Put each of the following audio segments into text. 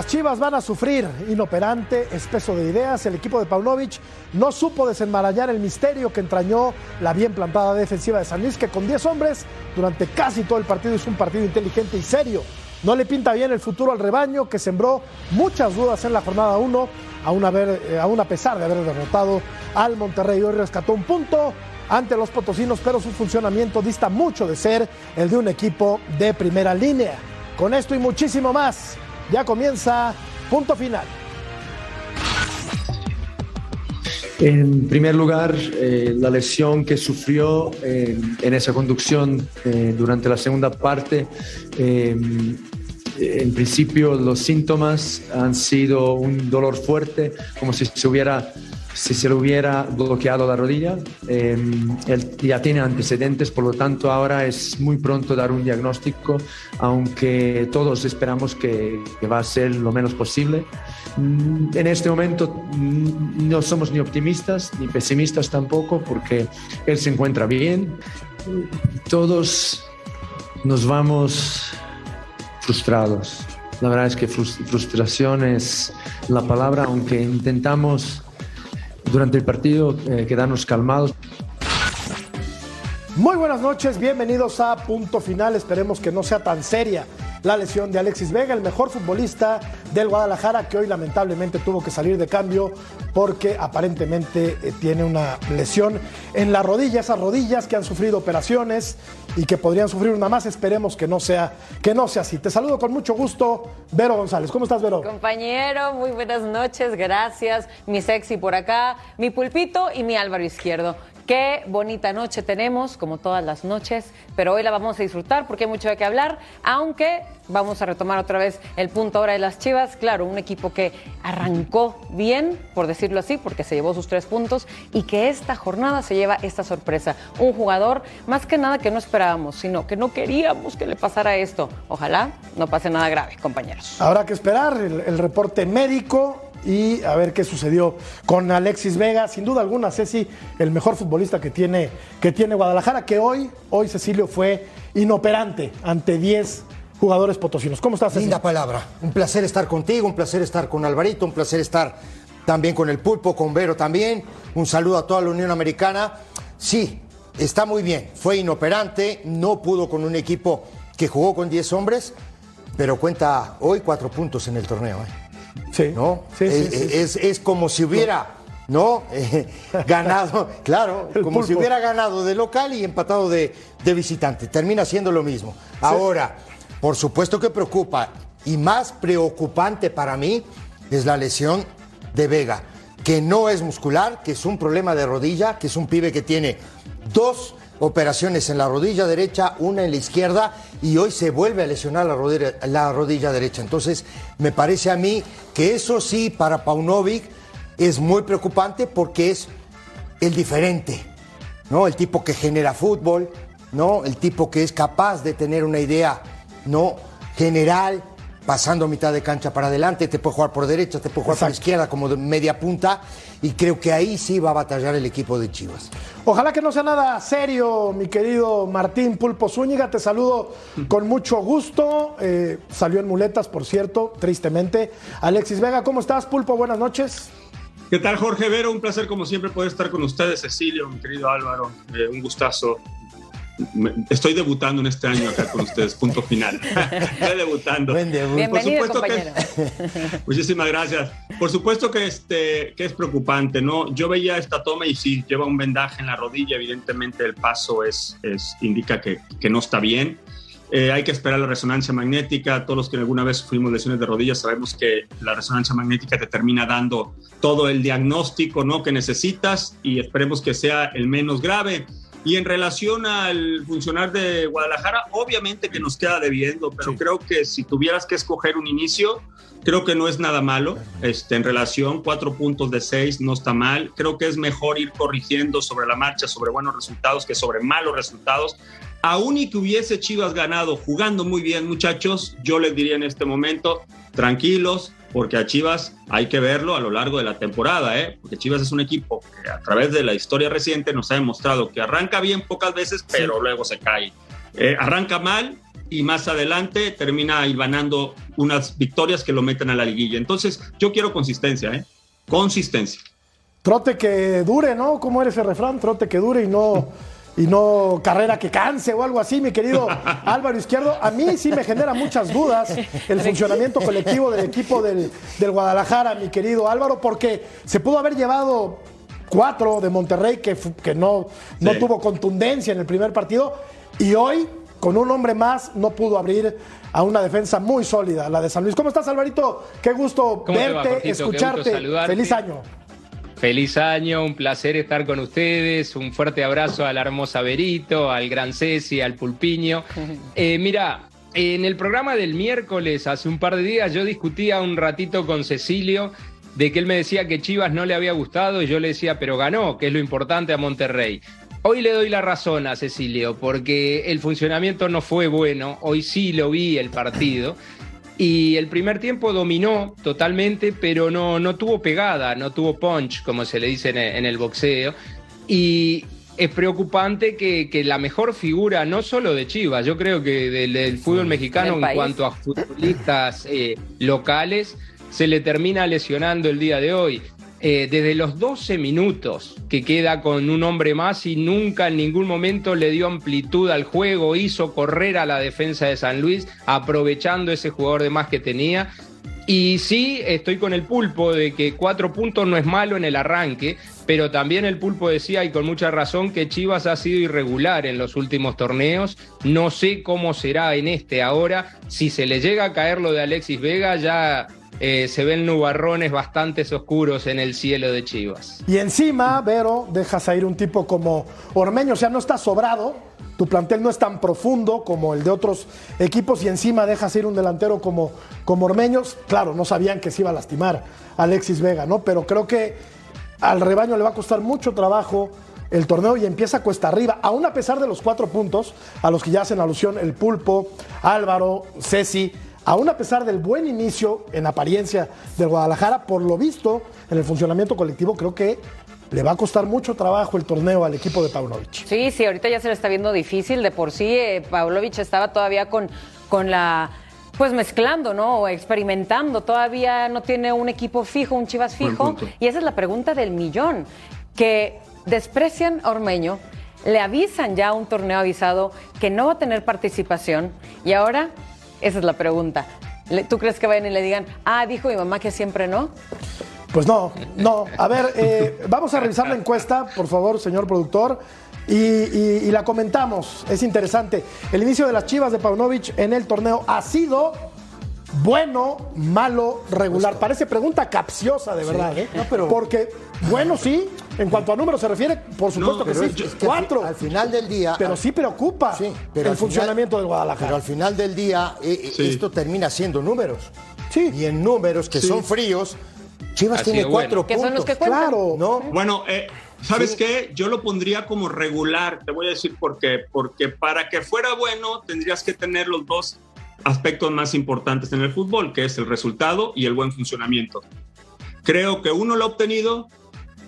Las Chivas van a sufrir inoperante, espeso de ideas. El equipo de Paunovic no supo desenmarañar el misterio que entrañó la bien plantada defensiva de San Luis, que con 10 hombres durante casi todo el partido hizo un partido inteligente y serio. No le pinta bien el futuro al rebaño, que sembró muchas dudas en la jornada 1, aún, eh, aún a pesar de haber derrotado al Monterrey. Hoy rescató un punto ante los potosinos, pero su funcionamiento dista mucho de ser el de un equipo de primera línea. Con esto y muchísimo más ya comienza punto final. En primer lugar, eh, la lesión que sufrió eh, en esa conducción eh, durante la segunda parte, en principio los síntomas han sido un dolor fuerte, como si se hubiera si se le hubiera bloqueado la rodilla. Em, él ya tiene antecedentes, por lo tanto ahora es muy pronto dar un diagnóstico, aunque todos esperamos que, va a ser lo menos posible. Mm, en este momento mm, no somos ni optimistas ni pesimistas tampoco, porque él se encuentra bien. Todos nos vamos frustrados. La verdad es que frustración es la palabra, aunque intentamos durante el partido eh, quedarnos calmados. Muy buenas noches, bienvenidos a Punto Final. Esperemos que no sea tan seria la lesión de Alexis Vega, el mejor futbolista del Guadalajara, que hoy lamentablemente tuvo que salir de cambio porque aparentemente eh, tiene una lesión en la rodilla, esas rodillas que han sufrido operaciones y que podrían sufrir una más. Esperemos que no sea, que no sea así. Te saludo con mucho gusto, Vero González. ¿Cómo estás, Vero? Compañero, muy buenas noches, gracias. Mi sexy por acá, mi pulpito y mi Álvaro Izquierdo. Qué bonita noche tenemos, como todas las noches, pero hoy la vamos a disfrutar porque hay mucho de qué hablar, aunque vamos a retomar otra vez el punto ahora de las Chivas. Claro, un equipo que arrancó bien, por decirlo así, porque se llevó sus tres puntos y que esta jornada se lleva esta sorpresa. Un jugador, más que nada que no esperábamos, sino que no queríamos que le pasara esto. Ojalá no pase nada grave, compañeros. Habrá que esperar el, reporte médico y a ver qué sucedió con Alexis Vega. Sin duda alguna, Ceci, el mejor futbolista que tiene, que tiene Guadalajara, que hoy, hoy Cecilio fue inoperante ante 10 jugadores potosinos. ¿Cómo estás, Ceci? Linda palabra. Un placer estar contigo, un placer estar con Alvarito, un placer estar también con el Pulpo, con Vero también. Un saludo a toda la Unión Americana. Sí, está muy bien. Fue inoperante, no pudo con un equipo que jugó con 10 hombres, pero cuenta hoy cuatro puntos en el torneo. ¿eh? Sí. ¿No? es, como si hubiera. ¿no? ganado, claro, como si hubiera ganado de local y empatado de, visitante. Termina siendo lo mismo. Ahora, por supuesto que preocupa, y más preocupante para mí es la lesión de Vega, que no es muscular, que es un problema de rodilla, que es un pibe que tiene dos operaciones en la rodilla derecha, una en la izquierda y hoy se vuelve a lesionar la rodilla, la rodilla derecha. Entonces, me parece a mí que eso sí para Paunovic es muy preocupante porque es el diferente, ¿no? El tipo que genera fútbol, ¿no? El tipo que es capaz de tener una idea, ¿no? General, pasando mitad de cancha para adelante, te puede jugar por derecha, te puede jugar por izquierda como de media punta y creo que ahí sí va a batallar el equipo de Chivas. Ojalá que no sea nada serio, mi querido Martín Pulpo Zúñiga, te saludo con mucho gusto. Eh, salió en muletas, por cierto, tristemente. Alexis Vega, ¿cómo estás, Pulpo? Buenas noches. ¿Qué tal, Jorge Vero? Un placer, como siempre, poder estar con ustedes, Cecilio, mi querido Álvaro. Eh, un gustazo estoy debutando en este año acá con ustedes, punto final. estoy debutando. Por supuesto que, muchísimas gracias. Por supuesto que, este, que es preocupante, ¿no? Yo veía esta toma y sí, lleva un vendaje en la rodilla, evidentemente el paso es, es indica que, que no está bien. Eh, hay que esperar la resonancia magnética. Todos los que alguna vez sufrimos lesiones de rodillas sabemos que la resonancia magnética te termina dando todo el diagnóstico ¿no? que necesitas y esperemos que sea el menos grave. Y en relación al funcionar de Guadalajara, obviamente que nos queda debiendo, pero creo que si tuvieras que escoger un inicio, creo que no es nada malo. Este, en relación, cuatro puntos de seis no está mal. Creo que es mejor ir corrigiendo sobre la marcha, sobre buenos resultados que sobre malos resultados. Aún y que hubiese Chivas ganado jugando muy bien, muchachos, yo les diría en este momento, tranquilos, porque a Chivas hay que verlo a lo largo de la temporada, ¿eh? porque Chivas es un equipo que a través de la historia reciente nos ha demostrado que arranca bien pocas veces, pero luego se cae. Eh, arranca mal, y más adelante termina hilvanando unas victorias que lo meten a la liguilla. Entonces, yo quiero consistencia, ¿eh? Consistencia. Trote que dure, ¿no? ¿Cómo eres el refrán? Trote que dure y no, y no carrera que canse o algo así, mi querido Álvaro Izquierdo. A mí sí me genera muchas dudas el funcionamiento colectivo del equipo del, del Guadalajara, mi querido Álvaro, porque se pudo haber llevado cuatro de Monterrey que, que no, no Sí. tuvo contundencia en el primer partido y hoy con un hombre más no pudo abrir a una defensa muy sólida, la de San Luis. ¿Cómo estás, Alvarito? Qué gusto ¿Cómo te va, verte, gusto escucharte. Feliz año. Feliz año, un placer estar con ustedes. Un fuerte abrazo a la hermosa Berito, al gran Ceci, al Pulpiño. Eh, mira, en el programa del miércoles, hace un par de días, yo discutía un ratito con Cecilio de que él me decía que Chivas no le había gustado y yo le decía, pero ganó, que es lo importante a Monterrey. Hoy le doy la razón a Cecilio, porque el funcionamiento no fue bueno, hoy sí lo vi el partido. Y el primer tiempo dominó totalmente, pero no, no tuvo pegada, no tuvo punch, como se le dice en el, en el boxeo. Y es preocupante que, que la mejor figura, no solo de Chivas, yo creo que del, del fútbol mexicano en país. cuanto a futbolistas eh, locales, se le termina lesionando el día de hoy. Eh, desde los 12 minutos que queda con un hombre más y nunca en ningún momento le dio amplitud al juego, hizo correr a la defensa de San Luis aprovechando ese jugador de más que tenía. Y sí, estoy con el pulpo de que cuatro puntos no es malo en el arranque, pero también el pulpo decía, y con mucha razón, que Chivas ha sido irregular en los últimos torneos. No sé cómo será en este ahora. Si se le llega a caer lo de Alexis Vega, ya eh, se ven nubarrones bastante oscuros en el cielo de Chivas. Y encima, Vero, dejas a un tipo como Ormeño, o sea, no está sobrado, tu plantel no es tan profundo como el de otros equipos y encima dejas ir un delantero como, como Ormeños. Claro, no sabían que se iba a lastimar Alexis Vega, ¿no? Pero creo que al rebaño le va a costar mucho trabajo el torneo y empieza cuesta arriba, aún a pesar de los cuatro puntos a los que ya hacen alusión el Pulpo, Álvaro, Ceci, aún a pesar del buen inicio en apariencia del Guadalajara, por lo visto en el funcionamiento colectivo, creo que le va a costar mucho trabajo el torneo al equipo de Paunovic. Sí, sí, ahorita ya se le está viendo difícil. De por sí, eh, Pavlovich estaba todavía con, con la. Pues mezclando, ¿no? O experimentando. Todavía no tiene un equipo fijo, un Chivas fijo. Y esa es la pregunta del millón. Que desprecian a Ormeño, le avisan ya a un torneo avisado que no va a tener participación. Y ahora, esa es la pregunta. ¿Tú crees que vayan y le digan, ah, dijo mi mamá que siempre no? Pues no, no. A ver, eh, vamos a revisar la encuesta, por favor, señor productor. Y, y- y la comentamos. Es interesante. El inicio de las chivas de Paunovic en el torneo ha sido bueno, malo, regular. Parece pregunta capciosa, de verdad. ¿eh? No, pero- Porque, bueno, sí, en cuanto a números se refiere, por supuesto que sí. es, es que al fi- Cuatro. al final del día. pero sí preocupa Sí, pero el al final- funcionamiento del Guadalajara. Pero al final del día, eh, eh, Sí. esto termina siendo números. Sí. Y en números que Sí. son fríos, Chivas tiene cuatro bueno. Que son los puntos. que cuentan. claro. ¿No? Bueno, eh, ¿sabes Sí. qué? Yo lo pondría como regular, te voy a decir por qué. Porque para que fuera bueno tendrías que tener los dos aspectos más importantes en el fútbol, que es el resultado y el buen funcionamiento. Creo que uno lo ha obtenido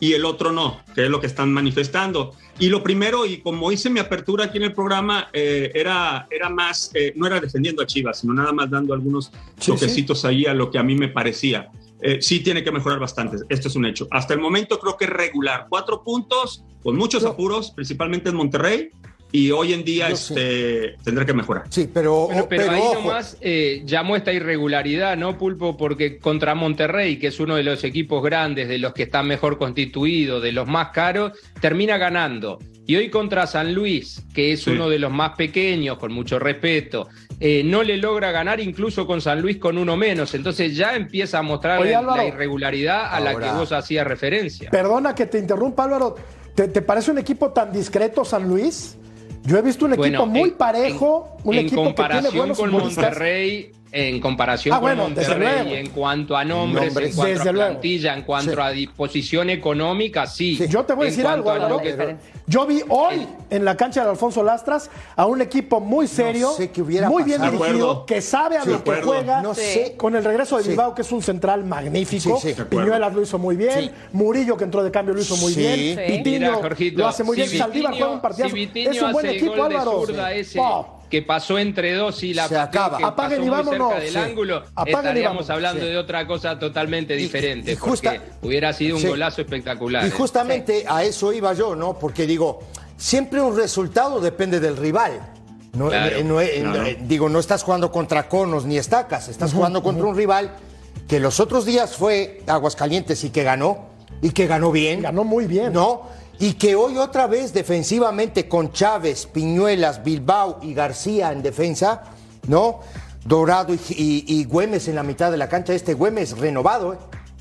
y el otro no, que es lo que están manifestando. Y lo primero, y como hice mi apertura aquí en el programa, eh, era, era más, eh, no era defendiendo a Chivas, sino nada más dando algunos Sí, toquecitos ahí a lo que a mí me parecía. Eh, sí tiene que mejorar bastante, esto es un hecho. Hasta el momento creo que es regular, cuatro puntos, con muchos apuros, principalmente en Monterrey, y hoy en día este, tendrá que mejorar. Sí, pero, Bueno, pero, pero ahí ojo. nomás eh, llamó esta irregularidad, ¿no, Pulpo? Porque contra Monterrey, que es uno de los equipos grandes, de los que están mejor constituidos, de los más caros, termina ganando. Y hoy contra San Luis, que es Sí. uno de los más pequeños, con mucho respeto, eh, no le logra ganar incluso con San Luis con uno menos. Entonces ya empieza a mostrar Oye, la- Álvaro. la irregularidad a la que vos hacías referencia. Perdona que te interrumpa, Álvaro. ¿Te, te parece un equipo tan discreto, San Luis? Yo he visto un equipo Bueno, muy en- parejo, un en equipo que tiene buenos con. Monterrey, en comparación Ah, bueno, con desde Monterrey, luego. en cuanto a nombres, Nombres, en cuanto desde a luego. plantilla, en cuanto Sí. a disposición económica, sí. Sí. Yo te voy a decir algo, a que- Yo vi hoy en la cancha de Alfonso Lastras a un equipo muy serio, sé qué hubiera muy bien pasado. Dirigido, que sabe a Sí, lo que juega. No sé. Con el regreso de Sí. Bilbao, que es un central magnífico. Piñuelas lo hizo muy bien. Sí. Murillo, que entró de cambio, lo hizo muy Sí. bien. Sí. Pitiño Mira, Jorgito, lo hace muy si bien. Saldívar juega un partidazo. si Vitinho es un buen equipo, Álvaro. Que pasó entre dos y la Se acaba. que Apaguen pasó y muy vámonos, cerca del sí. ángulo, Apaguen y estaríamos vámonos, hablando sí. de otra cosa totalmente diferente, y justa- porque hubiera sido un Sí. golazo espectacular. Y ¿eh? justamente a eso iba yo, ¿no? Porque digo, siempre un resultado depende del rival. No, Claro, eh, no, eh, eh, digo, no estás jugando contra conos ni estacas, estás jugando contra un rival que los otros días fue Aguascalientes y que ganó, y que ganó bien. Ganó muy bien. ¿No? Y que hoy otra vez defensivamente con Chávez, Piñuelas, Bilbao y García en defensa, ¿no? Dorado y, y- y Güemes en la mitad de la cancha. Este Güemes renovado, ¿eh?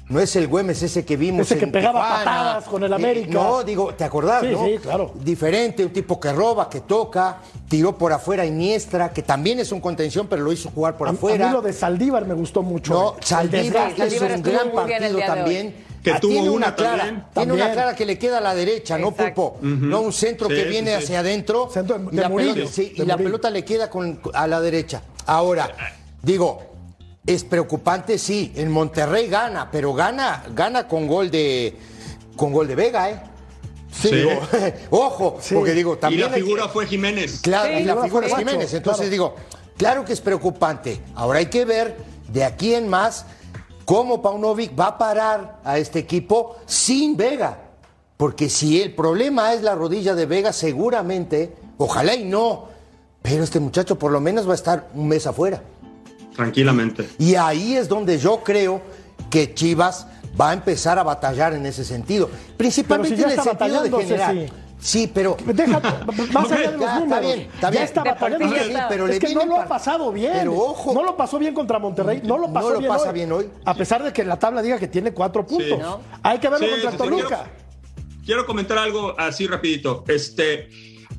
No es el Güemes ese que vimos. Ese que en pegaba Tijuana. patadas con el Eh, América. no, digo, ¿te acordás, Sí, no? sí, claro. Diferente, un tipo que roba, que toca, tiró por afuera Iniestra, que también es un contención, pero lo hizo jugar por A, a afuera. mí lo de Saldívar me gustó mucho. No, El Saldívar Saldívar un gran partido también. Que Ah, tuvo tiene una una clara, también. tiene una clara que le queda a la derecha, ¿no. Pulpo? No un centro Sí, que viene sí. hacia adentro Centro de- y, de la Murillo, pelota, sí, y la le queda con- a la derecha. Ahora, digo, es preocupante, sí. En Monterrey gana, pero gana, gana con gol de con gol de Vega, ¿eh? Sí, Sí. digo, ojo, Sí. porque digo, Y también la hay que- figura fue Jiménez. Claro, Sí, y la figura es Jiménez. Entonces claro. digo, claro que es preocupante. Ahora hay que ver de aquí en más cómo Paunovic va a parar a este equipo sin Vega. Porque si el problema es la rodilla de Vega, seguramente, ojalá y no, pero este muchacho por lo menos va a estar un mes afuera. Tranquilamente. Y ahí es donde yo creo que Chivas va a empezar a batallar en ese sentido. Principalmente si en el sentido de generar. Ceci. Sí, pero Deja, más allá de los Ya, está números. bien, está bien. Ya está batallando. sí pero es le que no lo ha pasado bien. Pero ojo. No lo pasó bien contra Monterrey. No lo No pasó lo bien, pasa hoy, bien hoy. A pesar de que la tabla diga que tiene cuatro puntos. ¿No? Hay que verlo Sí, contra sí, sí, Toluca. Quiero comentar algo así rapidito. Este,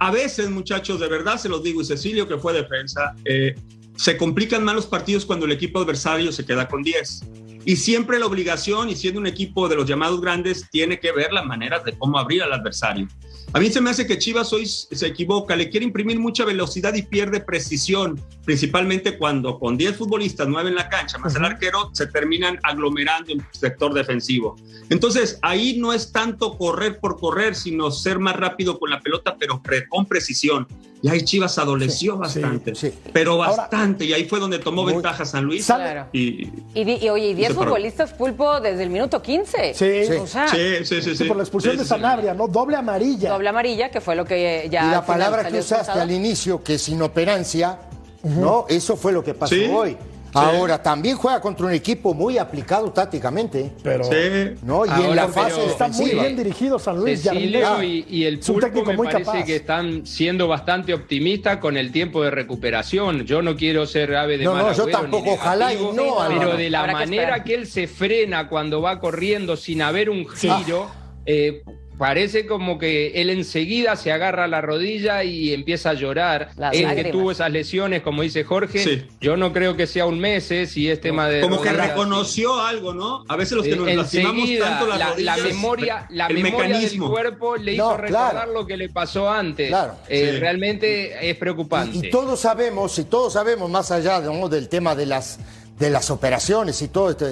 a veces, muchachos, de verdad se los digo, y Cecilio, que fue defensa, eh, se complican más los partidos cuando el equipo adversario se queda con 10. Y siempre la obligación, y siendo un equipo de los llamados grandes, tiene que ver las maneras de cómo abrir al adversario. A mí se me hace que Chivas hoy se equivoca, le quiere imprimir mucha velocidad y pierde precisión, principalmente cuando con 10 futbolistas, 9 en la cancha, más el arquero, se terminan aglomerando en el sector defensivo. Entonces, ahí no es tanto correr por correr, sino ser más rápido con la pelota, pero pre- con precisión. Y ahí Chivas adoleció Sí, bastante, sí. pero Ahora- bastante, y ahí fue donde tomó Muy- ventaja San Luis. Claro. Y, Y, y oye, y 10 se paró. futbolistas pulpo desde el minuto 15. Sí. Sí. O sea, sí, sí, sí, Sí, sí. por la expulsión Sí, de. Sanabria, ¿no? Doble amarilla. doble amarilla, que fue lo que ya. y la palabra que usaste al inicio, que es inoperancia, ¿no? Eso fue lo que pasó Sí, hoy. Ahora, también juega contra un equipo muy aplicado tácticamente, Pero Sí. ¿no? Y en la fase está muy bien dirigido San Luis. Cecilio y, y el Es un pulpo me muy parece capaz. que están siendo bastante optimistas con el tiempo de recuperación. Yo no quiero ser ave de No, mal no, yo tampoco, ojalá y no, pero de la que manera que él se frena cuando va corriendo sin haber un giro, eh, parece como que él enseguida se agarra a la rodilla y empieza a llorar. Las Él que tuvo esas lesiones, como dice Jorge, Sí. yo no creo que sea un mes, eh, si es tema de... Como que reconoció algo, ¿no? A veces los que nos Eh, lastimamos enseguida, tanto las la, la rodillas, memoria, la el memoria del mecanismo. cuerpo le No, hizo recordar claro. lo que le pasó antes. Claro. Eh, Sí. Realmente es preocupante. Y, y todos sabemos, y todos sabemos, más allá ¿no? del tema de las, de las operaciones y todo esto,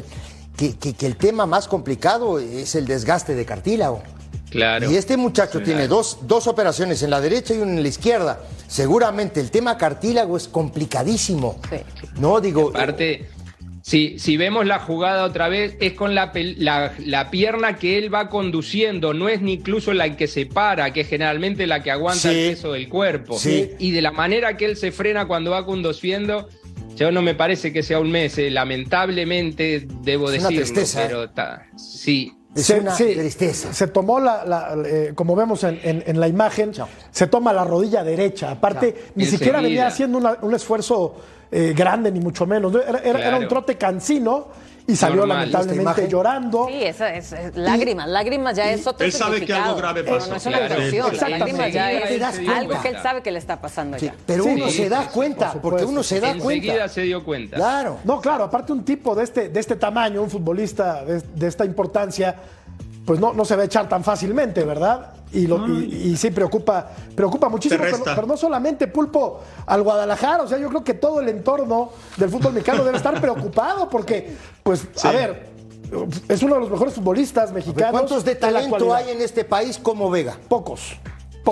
que, que- que el tema más complicado es el desgaste de cartílago. Claro. Y este muchacho tiene dos, dos operaciones en la derecha y una en la izquierda. Seguramente el tema cartílago es complicadísimo. Sí. No, digo. Aparte, si, si vemos la jugada otra vez, es con la, la, la pierna que él va conduciendo, no es ni incluso la que se para, que es generalmente la que aguanta Sí. el peso del cuerpo. Sí. Y de la manera que él se frena cuando va conduciendo, yo no me parece que sea un mes, eh, lamentablemente debo Es una decirlo, tristeza, pero está, sí. Es Se- una sí, tristeza. Se tomó la, la- eh, como vemos en, en- en la imagen, Chao. se toma la rodilla derecha. Aparte, Chao. ni siquiera venía haciendo una- un esfuerzo eh, grande, ni mucho menos. Era, era- un trote cansino y salió Normal. lamentablemente llorando. Sí, esa es, es lágrimas. Lágrimas ya es otro Él sabe que algo grave pasó. No, es una Claro. ya Enseguida es algo que él sabe que le está pasando Sí, ya. pero Sí, uno sí, se da cuenta, porque uno se da Enseguida cuenta. se dio cuenta. Claro. No, claro, aparte un tipo de este, de este tamaño, un futbolista de, de esta importancia, pues no, no se va a echar tan fácilmente, ¿verdad? Y, lo- y- y sí preocupa, preocupa muchísimo, pero, no solamente Pulpo al Guadalajara, o sea, yo creo que todo el entorno del fútbol mexicano debe estar preocupado porque, pues, a ver, es uno de los mejores futbolistas mexicanos. ¿Cuántos de talento hay en este país como Vega? Pocos.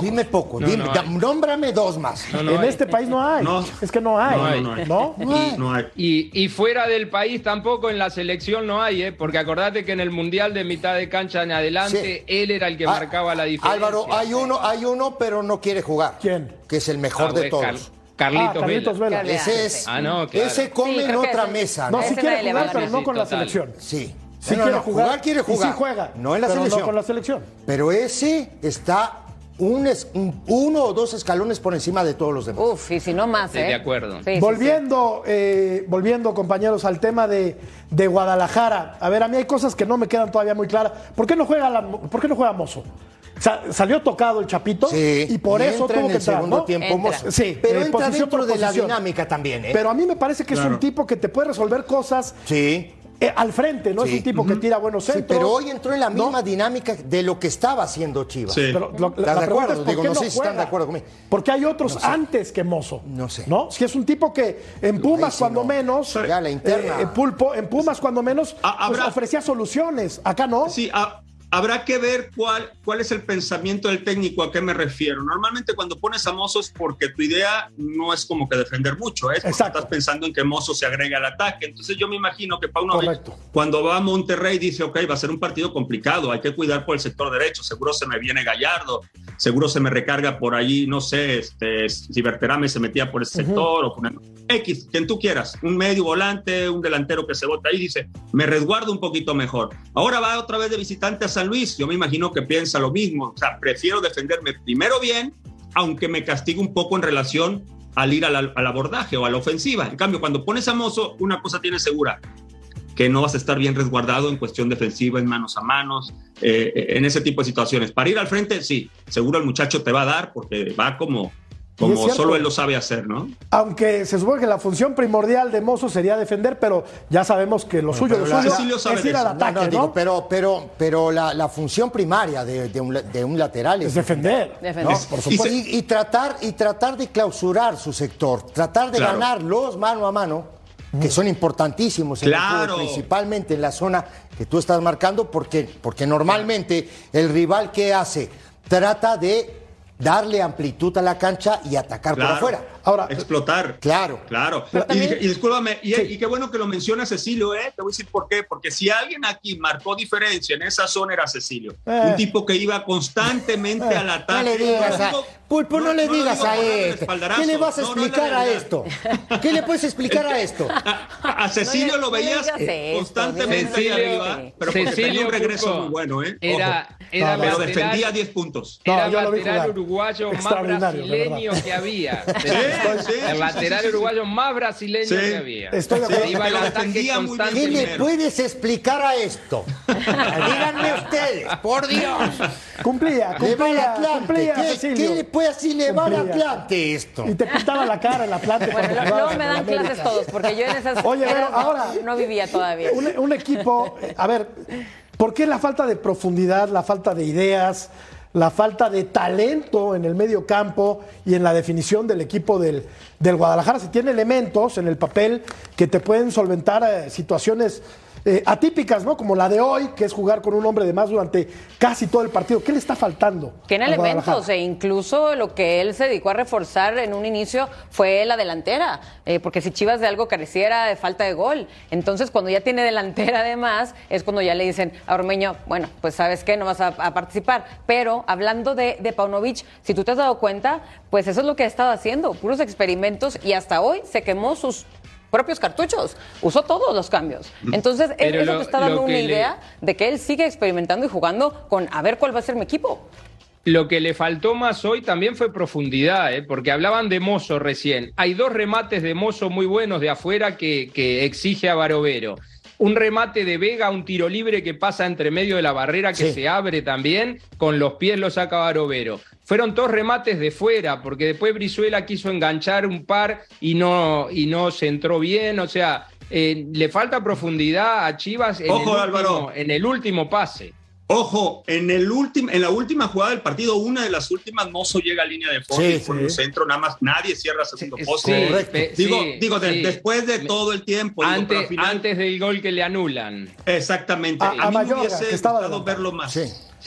Dime poco, No, dime, no nómbrame dos más. No, no en hay. este país no hay. No. Es que no hay. No, no, no hay. ¿No? No hay. No hay. Y, y fuera del país tampoco en la selección no hay, ¿eh? porque acordate que en el Mundial de mitad de cancha en adelante, Sí. él era el que Ah, marcaba la diferencia. Álvaro, hay uno, hay uno, pero no quiere jugar. ¿Quién? Que es el mejor Ah, de pues, Car- todos. Carlitos, Ah, Carlitos Vela. Vela. Ese es. Ah, no, claro. Ese come Sí, en otra mesa. No, Ese quiere jugar, pero no con la selección. Sí. Sí No, no, quiere no, jugar. quiere y jugar. sí juega. No en la pero selección. no con la selección. Pero ese está un, es- un- uno o dos escalones por encima de todos los demás. Uf, y si no más, Sí, ¿eh? de acuerdo. Sí, sí, Volviendo, eh, volviendo, compañeros, al tema de, de Guadalajara. A ver, a mí hay cosas que no me quedan todavía muy claras. ¿Por qué no juega, la- ¿por qué no juega Mozo? Sa- salió tocado el Chapito Sí, y por eso entra tuvo en que el entrar, segundo ¿no? tiempo. Entra. Mozo. Sí, pero eh, entra posición dentro por de la dinámica también, ¿eh? Pero a mí me parece que es un tipo que te puede resolver cosas sí. Eh, al frente, ¿no? Es Sí. un tipo que tira buenos Sí, centros. pero hoy entró en la ¿no? misma dinámica de lo que estaba haciendo Chivas. Sí. Pero lo- ¿Estás la de acuerdo? es, ¿por Digo, qué no sé si están de acuerdo conmigo. Porque hay otros antes que Mozo. No sé. ¿No? Si es un tipo que en Pumas, sí cuando no. menos. Ya, la interna. eh, Pulpo, en Pumas, cuando menos, Ah, pues, ofrecía soluciones. Acá no. Sí, ha- habrá que ver cuál, cuál es el pensamiento del técnico, a qué me refiero. Normalmente cuando pones a Mozo es porque tu idea no es como que defender mucho, es porque Exacto. estás pensando en que Mozo se agregue al ataque. Entonces yo me imagino que Paunovic, cuando va a Monterrey, dice, ok, va a ser un partido complicado, hay que cuidar por el sector derecho, seguro se me viene Gallardo, seguro se me recarga por allí, no sé, este, si Berterame se metía por ese sector, o poner X, quien tú quieras, un medio volante, un delantero que se bota ahí, dice, me resguardo un poquito mejor. Ahora va otra vez de visitante a San Luis, yo me imagino que piensa lo mismo, o sea, prefiero defenderme primero bien, aunque me castigue un poco en relación al ir al, al abordaje o a la ofensiva. En cambio, cuando pones a Mozo, una cosa tienes segura, que no vas a estar bien resguardado en cuestión defensiva, en manos a manos, eh, en ese tipo de situaciones. Para ir al frente, sí, seguro el muchacho te va a dar porque va como, es como cierto. solo él lo sabe hacer, ¿no? Aunque se supone que la función primordial de Mozo sería defender, pero ya sabemos que lo suyo, pero lo suyo sabe es ir al ataque, no, ¿no? digo, pero, pero, pero la, la función primaria de, de un, la- de un lateral Es es defender. Defender. ¿no? Por Y supuesto. se- Y, y tratar, y tratar de clausurar su sector, tratar de Claro. ganarlos mano a mano, que son importantísimos en el principalmente en la zona que tú estás marcando, porque, porque normalmente el rival que hace trata de darle amplitud a la cancha y atacar por afuera. Ahora, explotar. Claro. Claro. Y, y discúlpame, y, Sí. y qué bueno que lo menciona Cecilio, ¿eh? Te voy a decir por qué. Porque si alguien aquí marcó diferencia en esa zona era Cecilio. Eh. Un tipo que iba constantemente al ataque. No le digas a, Pulpo, no, le digas a este. ¿Qué le vas a no explicar a esto? ¿Qué le puedes explicar a esto? A, a Cecilio lo veías esto, constantemente dile- ahí arriba, pero porque Cecilio tenía un regreso Pulpo muy bueno, ¿eh? Era, Ojo. era No, pero defendía 10 puntos. No, Era yo lo vi uruguayo más brasileño que había. sí, el sí, lateral sí, sí, sí. uruguayo más brasileño Sí. que había. Estoy de Sí, acuerdo. Iba ataque. ¿Qué primero. puedes explicar a esto? Díganme ustedes, por Dios. Cumplía, cumplía, Atlante. cumplía, ¿Qué, qué le puede así le va al Cumplía. Atlante esto? Y te pintaba la cara en Atlante. Bueno, luego en me el dan América. clases todos, porque yo en esas Oye, pero no- ahora- no vivía todavía. Un, un equipo, a ver, ¿por qué la falta de profundidad, la falta de ideas, la falta de talento en el medio campo y en la definición del equipo del, del Guadalajara? Si tiene elementos en el papel que te pueden solventar eh, situaciones eh, atípicas, ¿no? Como la de hoy, que es jugar con un hombre de más durante casi todo el partido. ¿Qué le está faltando? Tiene elementos e incluso lo que él se dedicó a reforzar en un inicio fue la delantera, eh, porque si Chivas de algo careciera de falta de gol, entonces cuando ya tiene delantera además es cuando ya le dicen a Ormeño, bueno, pues sabes qué, no vas a, a participar. Pero hablando de, de Paunovic, si tú te has dado cuenta, pues eso es lo que ha estado haciendo, puros experimentos y hasta hoy se quemó sus propios cartuchos, usó todos los cambios. Entonces, él- eso lo- te está dando una que le- idea de que él sigue experimentando y jugando con a ver cuál va a ser mi equipo. Lo que le faltó más hoy también fue profundidad, ¿eh? porque hablaban de Mozo recién. Hay dos remates de Mozo muy buenos de afuera que, que exige a Barovero. Un remate de Vega, un tiro libre que pasa entre medio de la barrera que Sí. se abre también, con los pies lo saca Barovero. Fueron dos remates de fuera, porque después Brizuela quiso enganchar un par y no, y no se entró bien. O sea, eh, le falta profundidad a Chivas en, Ojo, el, Álvaro. último, en el último pase. Ojo, en, el último, en la última jugada del partido, una de las últimas, Mozo llega a línea de fondo Sí, y pone sí. un centro, nada más nadie cierra segundo Sí, poste. Digo, sí, digo de- sí. después de todo el tiempo. Antes, al final- antes del gol que le anulan. Exactamente. A- A, a mí Mayorga, me hubiese que estaba gustado verlo más.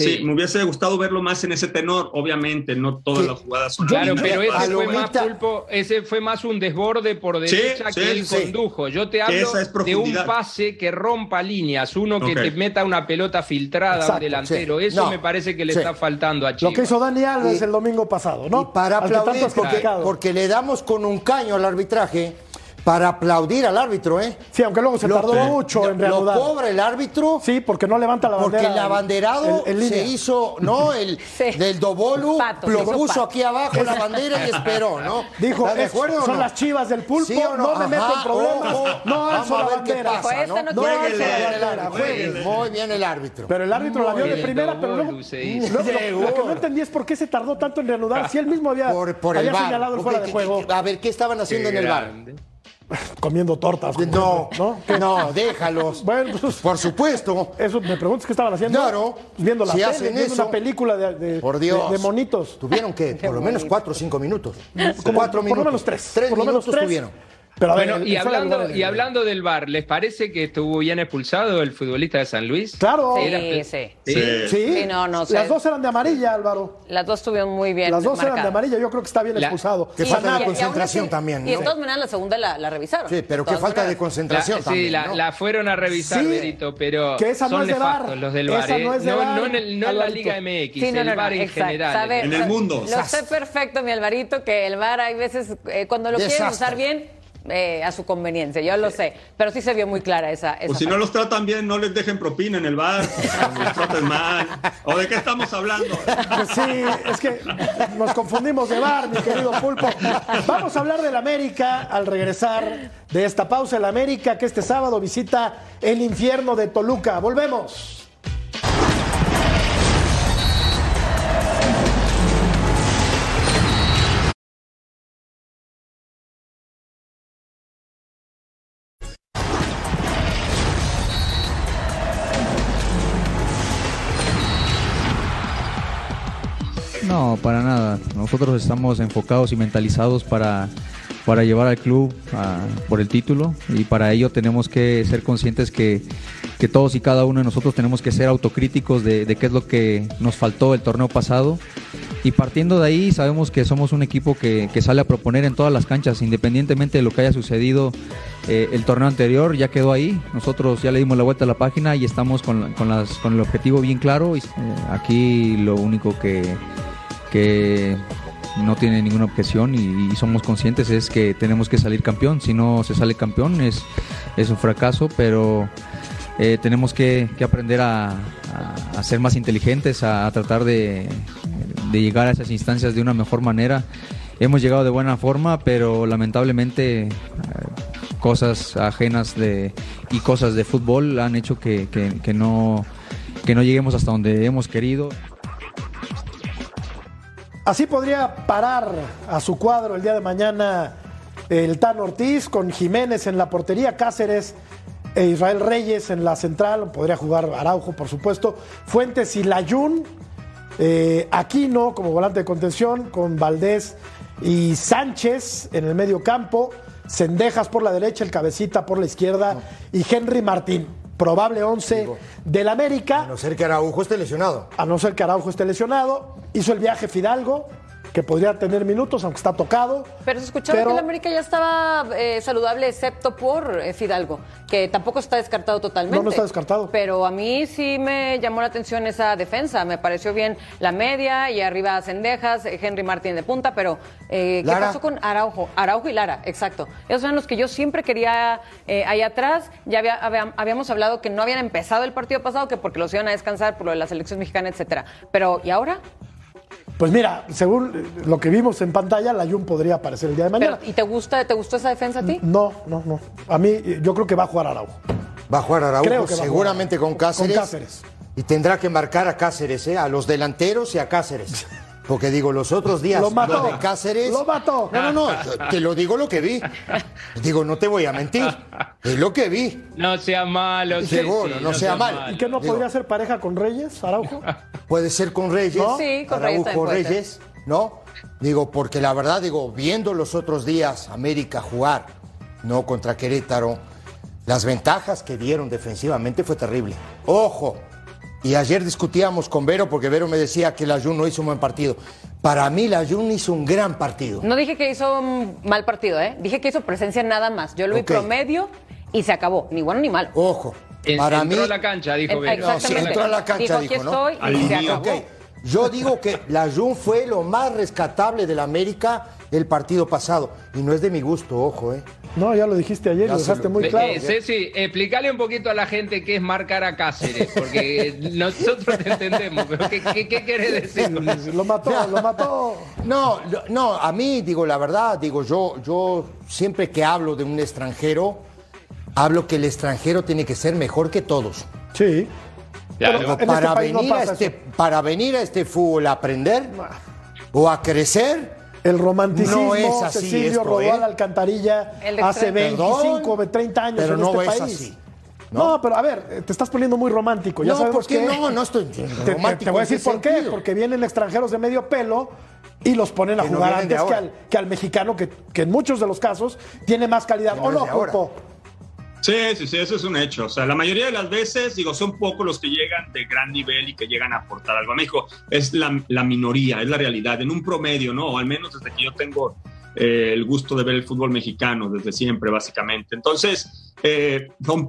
Sí. Sí. me hubiese gustado verlo más en ese tenor, obviamente, no todas las jugadas son Claro, pero ese fue, más pulpo, ese fue más un desborde por derecha que él condujo. Yo te hablo de un pase que rompa líneas, uno que te meta una pelota filtrada a un delantero. Eso me parece que le está faltando a Chivas. Lo que hizo Dani Alves el domingo pasado, ¿no? Y para aplaudir, porque, porque le damos con un caño al arbitraje para aplaudir al árbitro, ¿eh? Sí, aunque luego se tardó mucho en reanudar. Lo cobra el árbitro. Sí, porque no levanta la bandera. Porque el abanderado se hizo, ¿no? El del Dobolu lo puso aquí abajo la bandera y esperó, ¿no? Dijo, de acuerdo, son las chivas del pulpo, no? me meto en problemas, no alzo la bandera. Pasa, ¿no? no Muy bien el árbitro. Pero el árbitro la vio de primera, pero luego, lo, que no entendí es por qué se tardó tanto en reanudar, si él mismo había, señalado el fuera de juego. A ver, ¿qué estaban haciendo en el bar? Comiendo tortas. No, no, no, déjalos. Bueno, pues, por supuesto. Eso me preguntas qué estaban haciendo. Claro. Viendo la tele, viendo una película de, por Dios. de, monitos. Tuvieron que por lo menos cuatro o cinco minutos. cuatro minutos. Por lo menos tres. Tres por lo minutos tuvieron bueno, y, hablando, y hablando del bar, ¿les parece que estuvo bien expulsado el futbolista de San Luis? Claro. Sí, sí. Sí. sí. no, no Las dos eran de amarilla, Álvaro. Las dos estuvieron muy bien. Las dos eran de amarilla, yo creo que está bien expulsado. Que falta de concentración también. Y de todas maneras la segunda la, revisaron. Sí, pero qué falta de concentración también. Sí, la, fueron a revisar, Berito, pero que esa son no es de los del bar. no, es de no, no, en, no en la Liga MX, el bar en general. en el mundo. Lo sé perfecto, mi Alvarito, que el bar hay veces, eh, cuando lo quieren usar bien eh, a su conveniencia, yo lo sé, pero sí se vio muy clara esa. esa o si no los tratan bien, no les dejen propina en el bar, los traten mal. ¿O de qué estamos hablando? sí, es que nos confundimos de bar, mi querido Pulpo. Vamos a hablar del América al regresar de esta pausa. El América que este sábado visita el infierno de Toluca. Volvemos. No, para nada. Nosotros estamos enfocados y mentalizados para, para llevar al club por el título y para ello tenemos que ser conscientes que, todos y cada uno de nosotros tenemos que ser autocríticos de, qué es lo que nos faltó el torneo pasado y partiendo de ahí sabemos que somos un equipo que, sale a proponer en todas las canchas, independientemente de lo que haya sucedido eh, el torneo anterior, ya quedó ahí. Nosotros ya le dimos la vuelta a la página y estamos con, con, las, con el objetivo bien claro. Y, eh, aquí lo único que, que no tiene ninguna objeción y, somos conscientes es que tenemos que salir campeón. Si no se sale campeón es, es un fracaso, pero eh, tenemos que, aprender a, ser más inteligentes, a, tratar de, llegar a esas instancias de una mejor manera. Hemos llegado de buena forma, pero lamentablemente eh, cosas ajenas de, y cosas de fútbol han hecho que, no, que no lleguemos hasta donde hemos querido. Así podría parar a su cuadro el día de mañana el Tan Ortiz con Jiménez en la portería, Cáceres e Israel Reyes en la central, podría jugar Araujo, por supuesto, Fuentes y Layún, eh, Aquino como volante de contención, con Valdés y Sánchez en el medio campo, Cendejas por la derecha, el cabecita por la izquierda y Henry Martín probable 11 del América. A no ser que Araujo esté lesionado. A no ser que Araujo esté lesionado. Hizo el viaje Fidalgo, que podría tener minutos, aunque está tocado. Pero se escuchaba que el América ya estaba eh, saludable, excepto por eh, Fidalgo, que tampoco está descartado totalmente. No, no está descartado. Pero a mí sí me llamó la atención esa defensa. Me pareció bien la media y arriba Cendejas, eh, Henry Martín de punta, pero ¿qué pasó con Araujo? Araujo y Lara, exacto. Esos eran los que yo siempre quería ahí atrás. Ya habíamos hablado que no habían empezado el partido pasado, que porque los iban a descansar por lo de la selección mexicana, etcétera. Pero, ¿y ahora? Pues mira, según lo que vimos en pantalla, la Jun podría aparecer el día de mañana. ¿Y te gusta, te gustó esa defensa a ti? No, no, no. A mí yo creo que va a jugar Araujo. Va a jugar Araujo, seguramente con Cáceres. Con Cáceres. Y tendrá que marcar a Cáceres, ¿eh? a los delanteros y a Cáceres. Porque digo, los otros días, lo, mató, de Cáceres. Lo mató. No, no, no, te lo digo lo que vi. Digo, no te voy a mentir. Es lo que vi. No sea malo. Seguro, no, sea, mal. ¿Y qué no podría ser pareja con Reyes, Araujo? Puede ser con Reyes. Sí, con Araujo, Reyes. ¿no? Digo, porque la verdad, digo, viendo los otros días América jugar, ¿no? Contra Querétaro, las ventajas que dieron defensivamente fue terrible. Ojo, Y ayer discutíamos con Vero porque Vero me decía que la Jun no hizo un buen partido. Para mí la Jun hizo un gran partido. No dije que hizo un mal partido, ¿eh? Dije que hizo presencia nada más. Yo lo vi promedio y se acabó. Ni bueno ni malo. Ojo, En- para entró mí a la cancha, dijo Vero. No, sí, Exactamente. entró a la cancha, Dijo, aquí dijo, ¿no? estoy y se Alineó. acabó. Ok, Yo digo que la Jun fue lo más rescatable del América el partido pasado. Y no es de mi gusto, ojo, ¿eh? No, ya lo dijiste ayer, Ya lo dejaste lo- muy Eh, claro. eh, Ceci, explícale un poquito a la gente qué es marcar a Cáceres, porque nosotros te entendemos, pero ¿qué, qué, qué querés decir con eso? Lo mató, lo mató. No, no, a mí, digo, la verdad, digo, yo, yo siempre que hablo de un extranjero, hablo que el extranjero tiene que ser mejor que todos. Sí. Pero- para, este no venir a este, para venir a este fútbol a aprender o a crecer, El romanticismo, No es así Cecilio esto, rodó ¿eh? a la alcantarilla hace extremo. 25, Perdón, 30 años pero en no este es país. así, ¿no? ¿no? pero a ver, te estás poniendo muy romántico. Ya No, sabemos ¿por qué que- no? No estoy Te, te- romántico. te voy a ¿en decir por qué. sentido? Porque vienen extranjeros de medio pelo y los ponen a Que no jugar de antes que ahora. al, que al mexicano, que, que en muchos de los casos tiene más calidad. ¿O no no, ahora. Sí, sí, sí, eso es un hecho. O sea, la mayoría de las veces, digo, son pocos los que llegan de gran nivel y que llegan a aportar algo a México. Es la, minoría, es la realidad, en un promedio, ¿no? Al menos desde que yo tengo eh, el gusto de ver el fútbol mexicano, desde siempre, básicamente. Entonces, eh,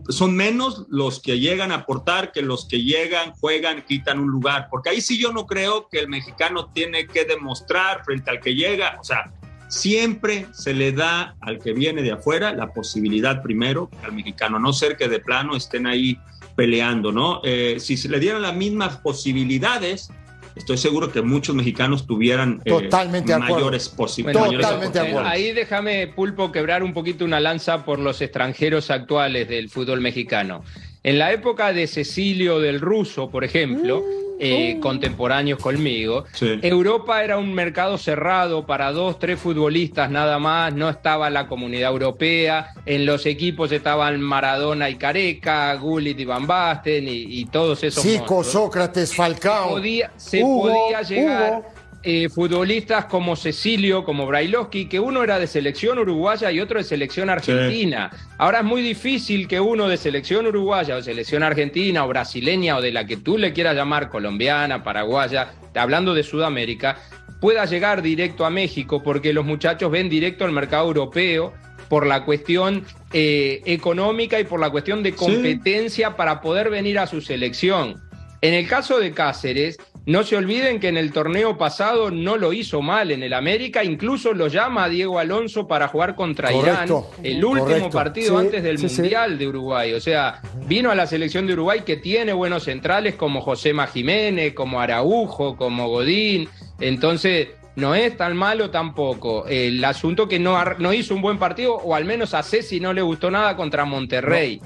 son menos los que llegan a aportar que los que llegan, juegan, quitan un lugar. Porque ahí sí yo no creo que el mexicano tiene que demostrar frente al que llega. O sea, siempre se le da al que viene de afuera la posibilidad primero al mexicano, no ser que de plano estén ahí peleando, ¿no? Eh, si se le dieran las mismas posibilidades, estoy seguro que muchos mexicanos tuvieran eh, Totalmente mayores posi- Bueno, Totalmente de eh, acuerdo. Ahí déjame, Pulpo, quebrar un poquito una lanza por los extranjeros actuales del fútbol mexicano. En la época de Cecilio del Ruso, por ejemplo, eh, contemporáneos conmigo, Sí. Europa era un mercado cerrado para dos, tres futbolistas nada más, no estaba la comunidad europea, en los equipos estaban Maradona y Careca, Gullit y Van Basten y, y todos esos Zico, monstruos Sócrates, Falcao. podía, se Hugo, podía llegar Hugo. Eh, futbolistas como Cecilio, como Brailovsky, que uno era de selección uruguaya y otro de selección argentina. Ahora es muy difícil que uno de selección uruguaya o selección argentina o brasileña o de la que tú le quieras llamar colombiana, paraguaya, hablando de Sudamérica, pueda llegar directo a México porque los muchachos ven directo al mercado europeo por la cuestión eh, económica y por la cuestión de competencia para poder venir a su selección. En el caso de Cáceres, no se olviden que en el torneo pasado no lo hizo mal en el América, incluso lo llama a Diego Alonso para jugar contra Correcto, Irán, el último correcto. partido Sí, antes del sí, sí. Mundial de Uruguay. O sea, vino a la selección de Uruguay que tiene buenos centrales como Josema Jiménez, como Araujo, como Godín. Entonces, no es tan malo tampoco. El asunto que no hizo un buen partido, o al menos a Ceci no le gustó nada contra Monterrey.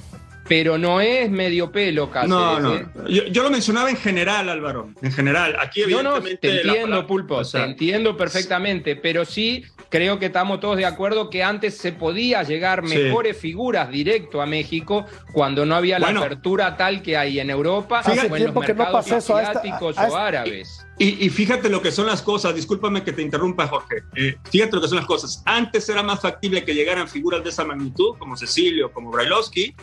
Pero no es medio pelo, Cáceres. No, no. ¿eh? Yo, yo lo mencionaba en general, Álvaro. En general. Aquí, No, no, evidentemente. te la entiendo, palabra- Pulpo, o sea, te entiendo perfectamente, pero sí creo que estamos todos de acuerdo que antes se podía llegar Sí. mejores figuras directo a México cuando no había la Bueno. apertura tal que hay en Europa Hace o en los no mercados pasa eso a esta- asiáticos a- a o esta- árabes. Y, y fíjate lo que son las cosas, discúlpame que te interrumpa, Jorge. Eh, fíjate lo que son las cosas. Antes era más factible que llegaran figuras de esa magnitud, como Cecilio, como Brailovsky,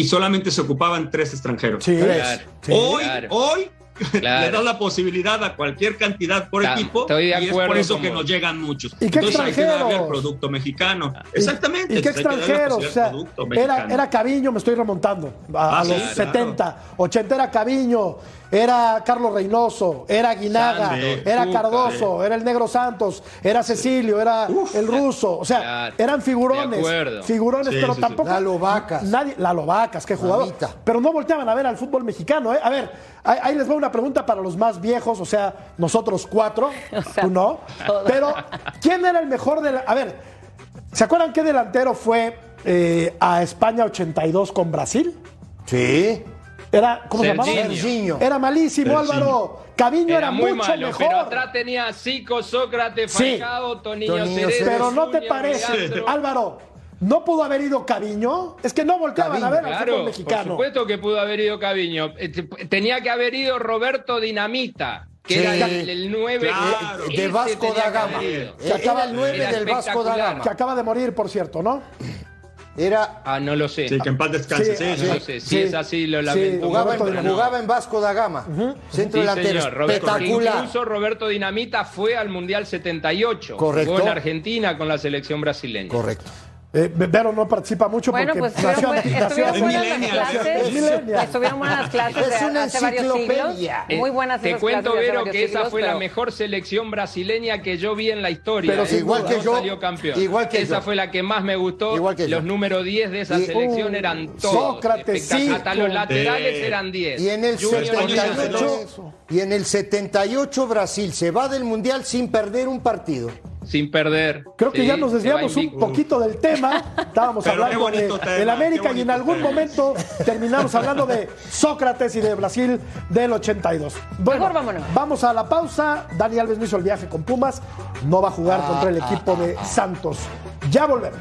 y solamente se ocupaban tres extranjeros. Sí. Claro. Sí. Hoy, Claro. hoy Claro. le das la posibilidad a cualquier cantidad por equipo estoy de y es por eso que nos llegan muchos. ¿Y qué Entonces hay que darle el extranjeros? producto mexicano. ¿Y- Exactamente. ¿Y qué extranjeros? O sea, era, mexicano. era Caviño, me estoy remontando, a, a Ah, los sí, claro. 70, 80 era Caviño, era Carlos Reynoso, era Guinaga, era Cardoso, era el Negro Santos, era Cecilio, era el ruso, o sea, Claro, eran figurones, figurones, Sí, pero sí, sí. tampoco... Lalo Vacas. Nadie, Lalo Vacas, qué jugador. Mamita. Pero no volteaban a ver al fútbol mexicano, ¿eh? A ver, ahí, ahí les va una pregunta para los más viejos, o sea, nosotros cuatro, sea, tú no, pero ¿quién era el mejor de la... A ver, ¿Se acuerdan qué delantero fue eh, a España 82 con Brasil? Sí. Era, ¿cómo se llamaba? Serginho. Serginho. Era malísimo, Serginho. Álvaro. Caviño era, Era mucho malo, mejor. pero atrás tenía Zico, Sócrates, Sí. Falcao, Toninho, Toninho Cerezo. Pero no te parece. Álvaro, ¿no pudo haber ido Caviño? Es que no volteaban a ver al Claro, fútbol por mexicano. supuesto que pudo haber ido Caviño. Eh, te- Tenía que haber ido Roberto Dinamita, que Sí. era el, el 9 Claro. De Vasco da Gama. Que acaba Era el 9 Era del Vasco da. Gama. Que acaba de morir, por cierto, ¿no? Era Ah, no lo sé. Sí, que en paz descanse. Sí, Sí, No sí. lo sé. Si Sí. es así, lo Sí, lamento. jugaba, en, Dinamita. jugaba en Vasco da Gama, centro Sí, delantero, señor, Roberto. espectacular. Incluso Roberto Dinamita fue al Mundial 78. Correcto. Jugó en Argentina con la selección brasileña. Correcto. Eh, Vero no participa mucho Bueno, porque pues nació estuvieron, antes- estuvieron nació- buenas las clases. es. Estuvieron buenas las clases Es una hace varios siglos. enciclopedia. Eh, Muy buenas Te cuento, Vero, que esa siglos, fue la pero- mejor selección brasileña que yo vi en la historia. Pero ¿eh? igual que yo, salió campeón. igual que esa yo. fue la que más me gustó. Igual que yo. Los números 10 de esa Y- selección Uh, eran todos. Sócrates, Hasta los laterales Sí. eran 10. Y en el Junior y 78 eso. y en el 78 Brasil se va del mundial sin perder un partido. Sin perder. Creo que Sí, ya nos desviamos un poquito del tema. Estábamos Pero hablando de, tema, del América y en algún tema. momento terminamos hablando de Sócrates y de Brasil del 82. Bueno, Mejor vámonos. vamos a la pausa. Dani Alves no hizo el viaje con Pumas. No va a jugar contra Ah, el equipo de Santos. Ya volvemos.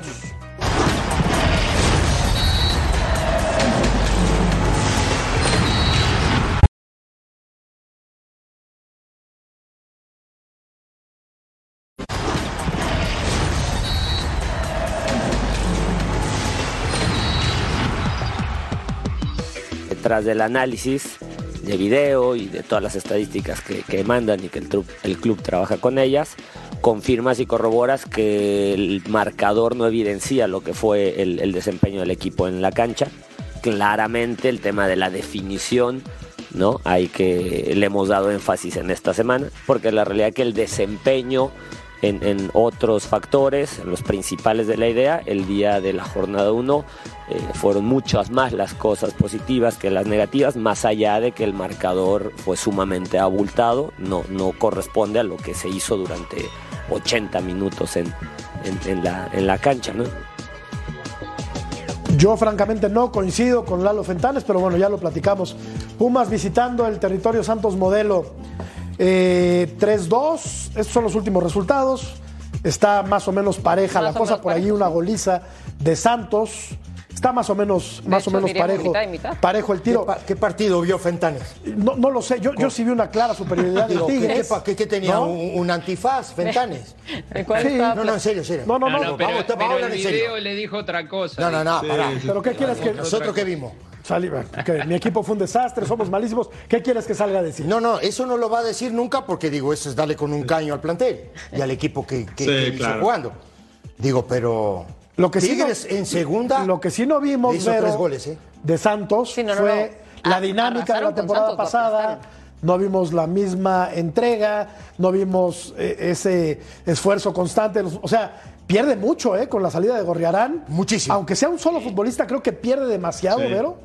Detrás del análisis de video y de todas las estadísticas que, que mandan y que el, club trabaja con ellas, confirmas y corroboras que el marcador no evidencia lo que fue el, el desempeño del equipo en la cancha. Claramente el tema de la definición, ¿no? Hay que le hemos dado énfasis en esta semana, porque la realidad es que el desempeño en, otros factores, los principales de la idea, el día de la jornada 1 eh, fueron muchas más las cosas positivas que las negativas, más allá de que el marcador fue sumamente abultado, no, no corresponde a lo que se hizo durante 80 minutos en, en- en la cancha, ¿no? Yo francamente no coincido con Lalo Fentanes, pero bueno, ya lo platicamos. Pumas visitando el territorio Santos Modelo eh, 3-2. Estos son los últimos resultados. Está más o menos pareja Más la cosa, por allí una goliza de Santos. Está más o menos, más hecho, o menos parejo. mitad y mitad. Parejo el ¿Qué, tiro. pa- qué partido vio Fentanes? No, no lo sé, yo, yo sí vi una clara superioridad ¿qué, Tigres. qué pa- qué- qué tenía? ¿no? ¿Un, un antifaz, Fentanes? ¿El cual Sí. No, no, en serio, en serio. No, no, No, no. no, pero, vamos, vamos a pero hablar el en serio. video le dijo otra cosa. No, no, no, Sí, pará. sí. Pero ¿qué quieres que.? ¿Nosotros qué vimos? Salí- que mi equipo fue un desastre, somos malísimos. ¿Qué quieres que salga a decir? No, no, eso no lo va a decir nunca porque digo, eso es darle con un caño al plantel y al equipo que, que, Sí, que hizo claro. jugando. Digo, pero Lo que sí no- en segunda Lo que sí no vimos le hizo Vero, tres goles, ¿eh? de Santos Sí, no, no, fue no. la A- dinámica de la temporada Santos, pasada. No vimos la misma entrega, no vimos eh, ese esfuerzo constante. O sea, pierde mucho ¿eh? con la salida de Gorriarán. Muchísimo. Aunque sea un solo futbolista, creo que pierde demasiado, Sí. Vero.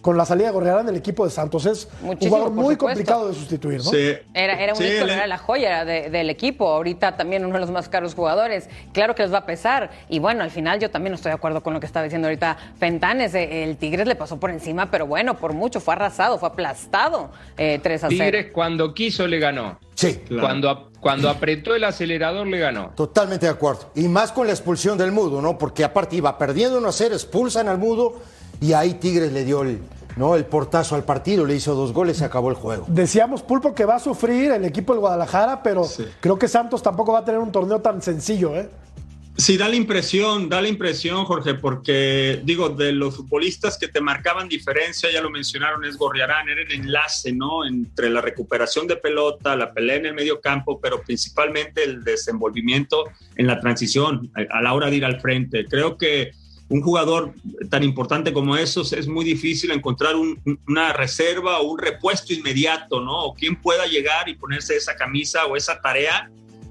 Con la salida de Gorriarán del equipo de Santos. Es un Muchísimo, jugador por muy supuesto. complicado de sustituir, ¿no? Sí. Era, era un Sí, ícono, le- era la joya de- del equipo. Ahorita también uno de los más caros jugadores. Claro que les va a pesar. Y bueno, al final yo también no estoy de acuerdo con lo que estaba diciendo ahorita Fentanes. Eh, El Tigres le pasó por encima, pero bueno, por mucho. Fue arrasado, fue aplastado eh, 3 a 0. Tigres cuando quiso le ganó. Sí, Claro. Cuando, cuando apretó el acelerador le ganó. totalmente de acuerdo. Y más con la expulsión del Mudo, ¿no? Porque aparte iba perdiendo 1 a 0, expulsan al Mudo y ahí Tigres le dio el, ¿no? el portazo al partido, le hizo dos goles y acabó el juego. Decíamos, Pulpo, que va a sufrir el equipo del Guadalajara, pero Sí. creo que Santos tampoco va a tener un torneo tan sencillo, ¿eh? Sí, da la impresión, da la impresión, Jorge, porque digo, de los futbolistas que te marcaban diferencia, ya lo mencionaron, es Gorriarán, era el enlace, ¿no? Entre la recuperación de pelota, la pelea en el medio campo, pero principalmente el desenvolvimiento en la transición, a, a la hora de ir al frente. Creo que un jugador tan importante como esos es muy difícil encontrar un- una reserva o un repuesto inmediato, ¿no? O quien pueda llegar y ponerse esa camisa o esa tarea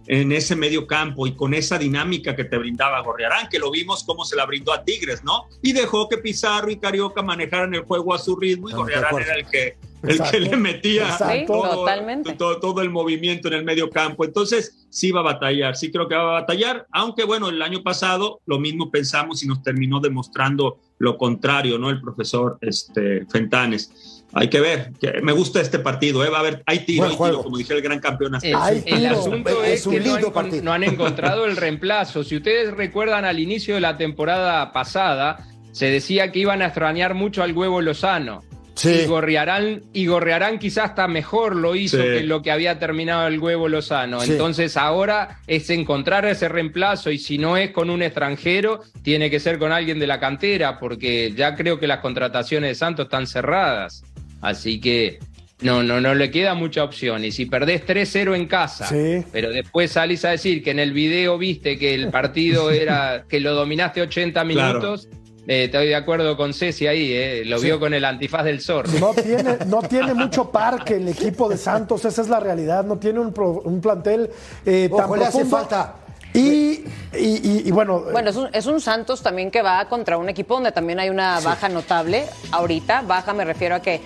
en ese medio campo y con esa dinámica que te brindaba Gorriarán, que lo vimos cómo se la brindó a Tigres, ¿no? Y dejó que Pizarro y Carioca manejaran el juego a su ritmo y Gorriarán era el que, el Exacto. que le metía. Sí, todo, todo el movimiento en el medio campo. Entonces, sí va a batallar, sí creo que va a batallar, aunque bueno, el año pasado lo mismo pensamos y nos terminó demostrando lo contrario, ¿no? El profesor este, Fentanes. Hay que ver, me gusta este partido, ¿eh? Va a haber, hay tiro, hay como dije el gran campeón hasta El, tiro. asunto Es es, un que no han, partido. no han encontrado el reemplazo. Si ustedes recuerdan al inicio de la temporada pasada, se decía que iban a extrañar mucho al huevo Lozano. Sí. Y Gorriarán, y Gorriarán quizás hasta mejor lo hizo Sí. que lo que había terminado el huevo Lozano. Sí. Entonces ahora es encontrar ese reemplazo y si no es con un extranjero, tiene que ser con alguien de la cantera, porque ya creo que las contrataciones de Santos están cerradas. Así que no, no, no le queda mucha opción. Y si perdés 3-0 en casa, Sí. pero después salís a decir que en el video viste que el partido era que lo dominaste 80 Claro. minutos. eh, estoy de acuerdo con Ceci ahí, eh, lo vio con el antifaz del zorro. No tiene, no tiene mucho parque el equipo de Santos, esa es la realidad. No tiene un, pro- un plantel eh, tan Ojo, le hace falta. Y, y- y- y bueno, Bueno, es un, es un Santos también que va contra un equipo donde también hay una baja notable. Ahorita, baja me refiero a que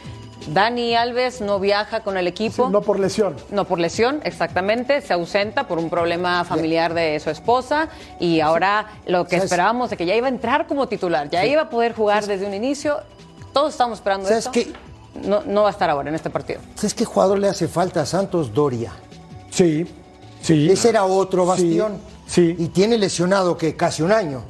Dani Alves no viaja con el equipo. no por lesión. No por lesión, exactamente, se ausenta por un problema familiar de su esposa y ahora lo que ¿Sabes? esperábamos de que ya iba a entrar como titular, ya iba a poder jugar desde un inicio, todos estamos esperando ¿Sabes esto. qué? No, no va a estar ahora en este partido. ¿Sabes qué jugador le hace falta a Santos? Doria. Sí, sí. Ese era otro Sí, bastión. sí. Y tiene lesionado que casi un año.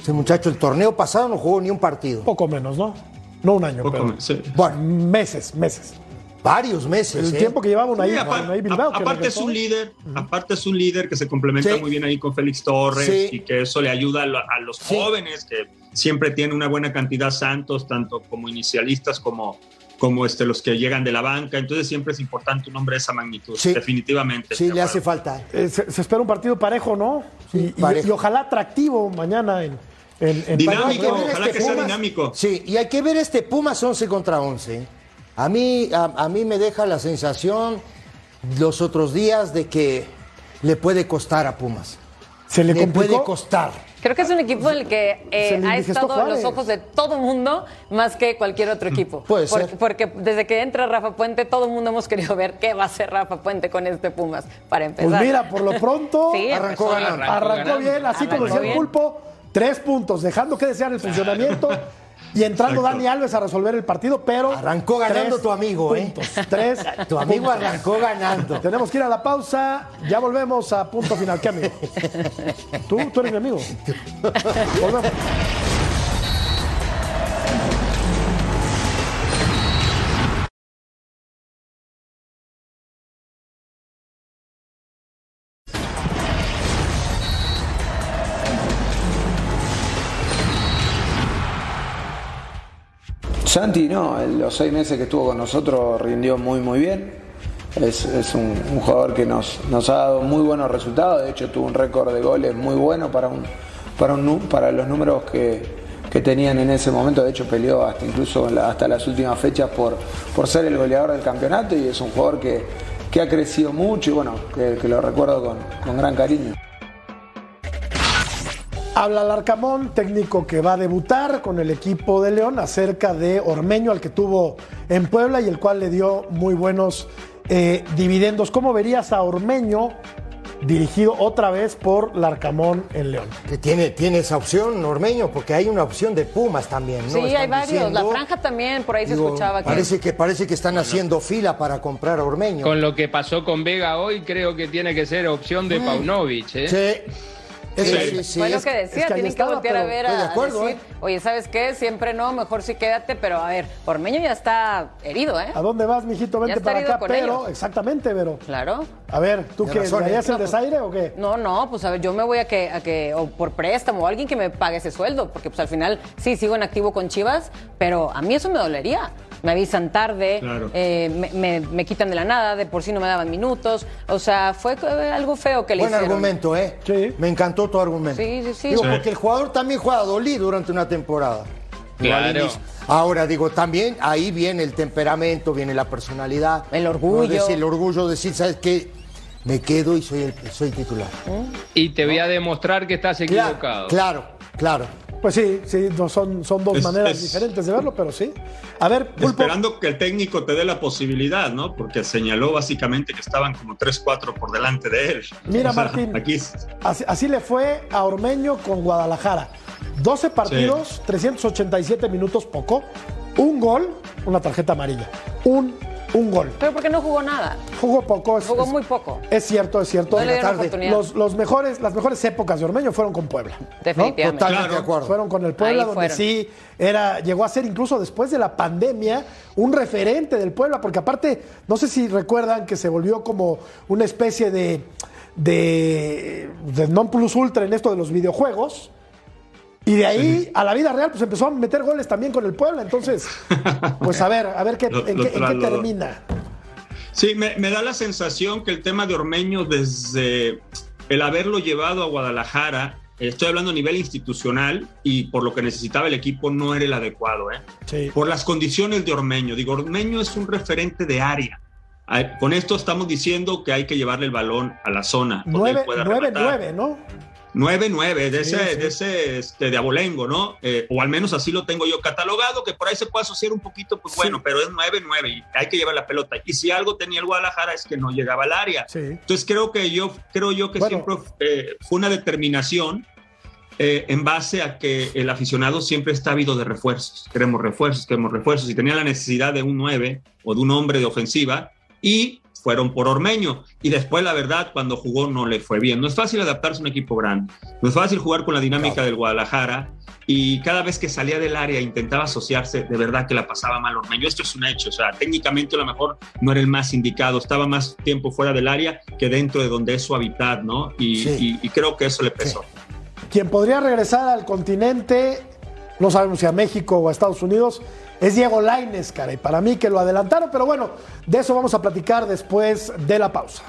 Ese muchacho, el torneo pasado no jugó ni un partido. Poco menos, ¿no? No un año, pero sí. Bueno, meses, meses. varios meses. El ¿eh? tiempo que llevaban ahí, Sí, ahí apar- Bilbao. aparte es un líder, aparte es un líder que se complementa Sí. muy bien ahí con Félix Torres Sí. y que eso le ayuda a, lo- a los Sí. jóvenes que siempre tienen una buena cantidad Santos, tanto como inicialistas como como este, los que llegan de la banca, entonces siempre es importante un hombre de esa magnitud, Sí. definitivamente. Sí, le hace falta. Eh, se, se espera un partido parejo, ¿no? Sí, y, y ojalá atractivo mañana en, en, en Dinámico, Hay que ver ojalá este que sea dinámico. Sí, y hay que ver este Pumas 11 contra 11. A mí, a, a mí me deja la sensación los otros días de que le puede costar a Pumas. Se le puede costar. Creo que es un equipo en el que eh, ha estado en los ojos de todo el mundo más que cualquier otro equipo. Puede Por- ser. Porque desde que entra Rafa Puente, todo el mundo hemos querido ver qué va a hacer Rafa Puente con este Pumas para empezar. Pues mira, por lo pronto Sí, arrancó empezó- ganando. arrancó ganando. bien, así como decía el pulpo, tres puntos, dejando que desear el funcionamiento y entrando Exacto. Dani Alves a resolver el partido, pero Arrancó ganando tu amigo, ¿eh? Tres. Tu amigo puntos. arrancó ganando. Tenemos que ir a la pausa, ya volvemos a punto final. ¿Qué amigo? ¿Tú? ¿Tú eres mi amigo? Volvemos. Santi, no, en los seis meses que estuvo con nosotros rindió muy, muy bien. Es, un, jugador que nos, nos ha dado muy buenos resultados. De hecho, tuvo un récord de goles muy bueno para, un, para, un para los números que, que tenían en ese momento. De hecho, peleó hasta incluso hasta las últimas fechas por, por ser el goleador del campeonato. Y es un jugador que, que ha crecido mucho y bueno, que, que lo recuerdo con, con gran cariño. Habla Larcamón, técnico que va a debutar con el equipo de León acerca de Ormeño, al que tuvo en Puebla y el cual le dio muy buenos eh, dividendos. ¿Cómo verías a Ormeño dirigido otra vez por Larcamón en León? Que tiene, tiene esa opción, Normeño, porque hay una opción de Pumas también. ¿no? Sí, hay varios. La diciendo- franja también, por ahí se escuchaba que. Parece que, parece que están haciendo fila para comprar a Ormeño. Con lo que pasó con Vega hoy, creo que tiene que ser opción de Paunovic. ¿eh? Sí. Eso Sí. sí, sí, Fue lo que decía, es que tienen que estaba, voltear a ver estoy a, de acuerdo, decir, ¿eh? oye, ¿sabes qué? Siempre no, mejor sí quédate, pero a ver, Ormeño ya está herido, ¿eh? ¿A dónde vas, mijito? Vente para acá, pero, ellos. exactamente, pero. Claro. A ver, ¿tú qué? razón, ¿Le ¿eh? haces el No, pues- desaire o qué? No, no, pues a ver, yo me voy a que, a que o por préstamo o alguien que me pague ese sueldo, porque pues al final sí sigo en activo con Chivas, pero a mí eso me dolería. Me avisan tarde, Claro. eh, me, me- me quitan de la nada, de por sí no me daban minutos, o sea, fue algo feo que le Buen hicieron. argumento, ¿eh? Sí. Me encantó tu argumento. Sí, sí, sí. Digo, Sí. porque el jugador también juega dolido durante una temporada. Claro. Ahora, digo, también ahí viene el temperamento, viene la personalidad. El orgullo. Decir, el orgullo de decir, ¿sabes qué? Me quedo y soy, el, soy titular. Y te voy a demostrar que estás Claro, equivocado. claro, claro. Pues sí, sí, no, son, son dos Es- maneras es- diferentes de verlo, pero sí. A ver, Pulpo. Esperando que el técnico te dé la posibilidad, ¿no? Porque señaló básicamente que estaban como 3-4 por delante de él. Mira, Martín. Aquí Así, así le fue a Ormeño con Guadalajara. 12 partidos, 387 minutos, poco. Un gol, una tarjeta amarilla. Un un gol. Pero porque no jugó nada. Jugó poco. Es, Jugó es- muy poco. Es cierto, es cierto. No le. Los, los mejores, las mejores épocas de Ormeño fueron con Puebla. ¿no? Definitivamente. Totalmente Claro. de acuerdo. Fueron con el Puebla, Ahí donde fueron. sí era, llegó a ser incluso después de la pandemia un referente del Puebla, porque aparte, no sé si recuerdan que se volvió como una especie de, de, de non plus ultra en esto de los videojuegos. Y de ahí a la vida real, pues empezó a meter goles también con el Puebla. Entonces, pues a ver, a ver qué, Lo- en, lo qué, en qué trasladó. termina. Sí, me, me da la sensación que el tema de Ormeño desde el haberlo llevado a Guadalajara, estoy hablando a nivel institucional y por lo que necesitaba el equipo no era el adecuado, ¿eh? Sí. por las condiciones de Ormeño. Digo, Ormeño es un referente de área. Con esto estamos diciendo que hay que llevarle el balón a la zona. donde él 9 pueda 9 rematar. 9 ¿no? 9-9, de Sí, ese, sí. de ese este, de abolengo, ¿no? Eh, o al menos así lo tengo yo catalogado, que por ahí se puede asociar un poquito, pues Sí. bueno, pero es 9-9 y hay que llevar la pelota. Y si algo tenía el Guadalajara es que no llegaba al área. Sí. Entonces creo que yo, creo yo que Bueno. siempre eh, fue una determinación eh, en base a que el aficionado siempre está ávido de refuerzos. Queremos refuerzos, queremos refuerzos. Y tenía la necesidad de un 9 o de un hombre de ofensiva y fueron por Ormeño. Y después, la verdad, cuando jugó no le fue bien. No es fácil adaptarse a un equipo grande. No es fácil jugar con la dinámica del Guadalajara. Y cada vez que salía del área intentaba asociarse, de verdad que la pasaba mal Ormeño. Esto es un hecho. O sea, técnicamente a lo mejor no era el más indicado. Estaba más tiempo fuera del área que dentro de donde es su hábitat, ¿no? Y, Sí. y- y creo que eso le pesó. Quien podría regresar al continente, no sabemos si a México o a Estados Unidos, es Diego Laines, cara. Y para mí que lo adelantaron, pero bueno, de eso vamos a platicar después de la pausa.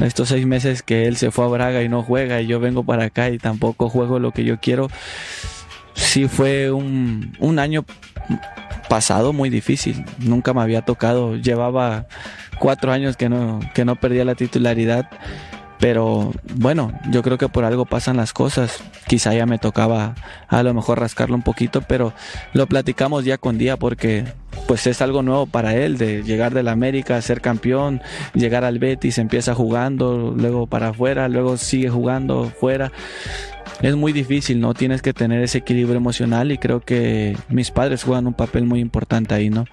Estos seis meses que él se fue a Braga y no juega y yo vengo para acá y tampoco juego lo que yo quiero, sí fue un, un año pasado muy difícil. Nunca me había tocado, llevaba cuatro años que no, que no perdía la titularidad. Pero bueno, yo creo que por algo pasan las cosas. Quizá ya me tocaba a lo mejor rascarlo un poquito, pero lo platicamos día con día porque pues es algo nuevo para él de llegar del América, ser campeón, llegar al Betis, empieza jugando, luego para afuera, luego sigue jugando fuera. Es muy difícil, ¿no? Tienes que tener ese equilibrio emocional y creo que mis padres juegan un papel muy importante ahí, ¿no?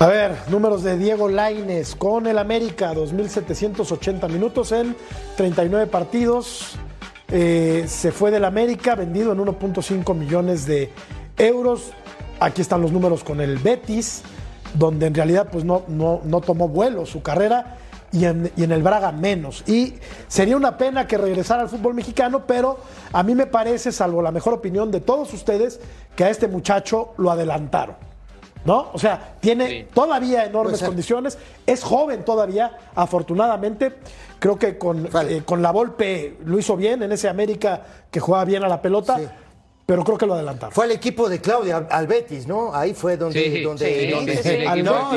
A ver, números de Diego Laines con el América, 2.780 minutos en 39 partidos. Eh, se fue del América, vendido en 1.5 millones de euros. Aquí están los números con el Betis, donde en realidad pues no, no, no tomó vuelo su carrera y en, y en el Braga menos. Y sería una pena que regresara al fútbol mexicano, pero a mí me parece, salvo la mejor opinión de todos ustedes, que a este muchacho lo adelantaron. ¿No? O sea, tiene Sí. todavía enormes condiciones, es joven todavía, afortunadamente. Creo que con, Vale. eh, con la Volpe lo hizo bien en ese América que jugaba bien a la pelota, Sí. pero creo que lo adelantaron. Fue el equipo de Claudia al Betis, ¿no? Ahí fue donde. Sí, donde, sí, donde- sí, sí, el no, no,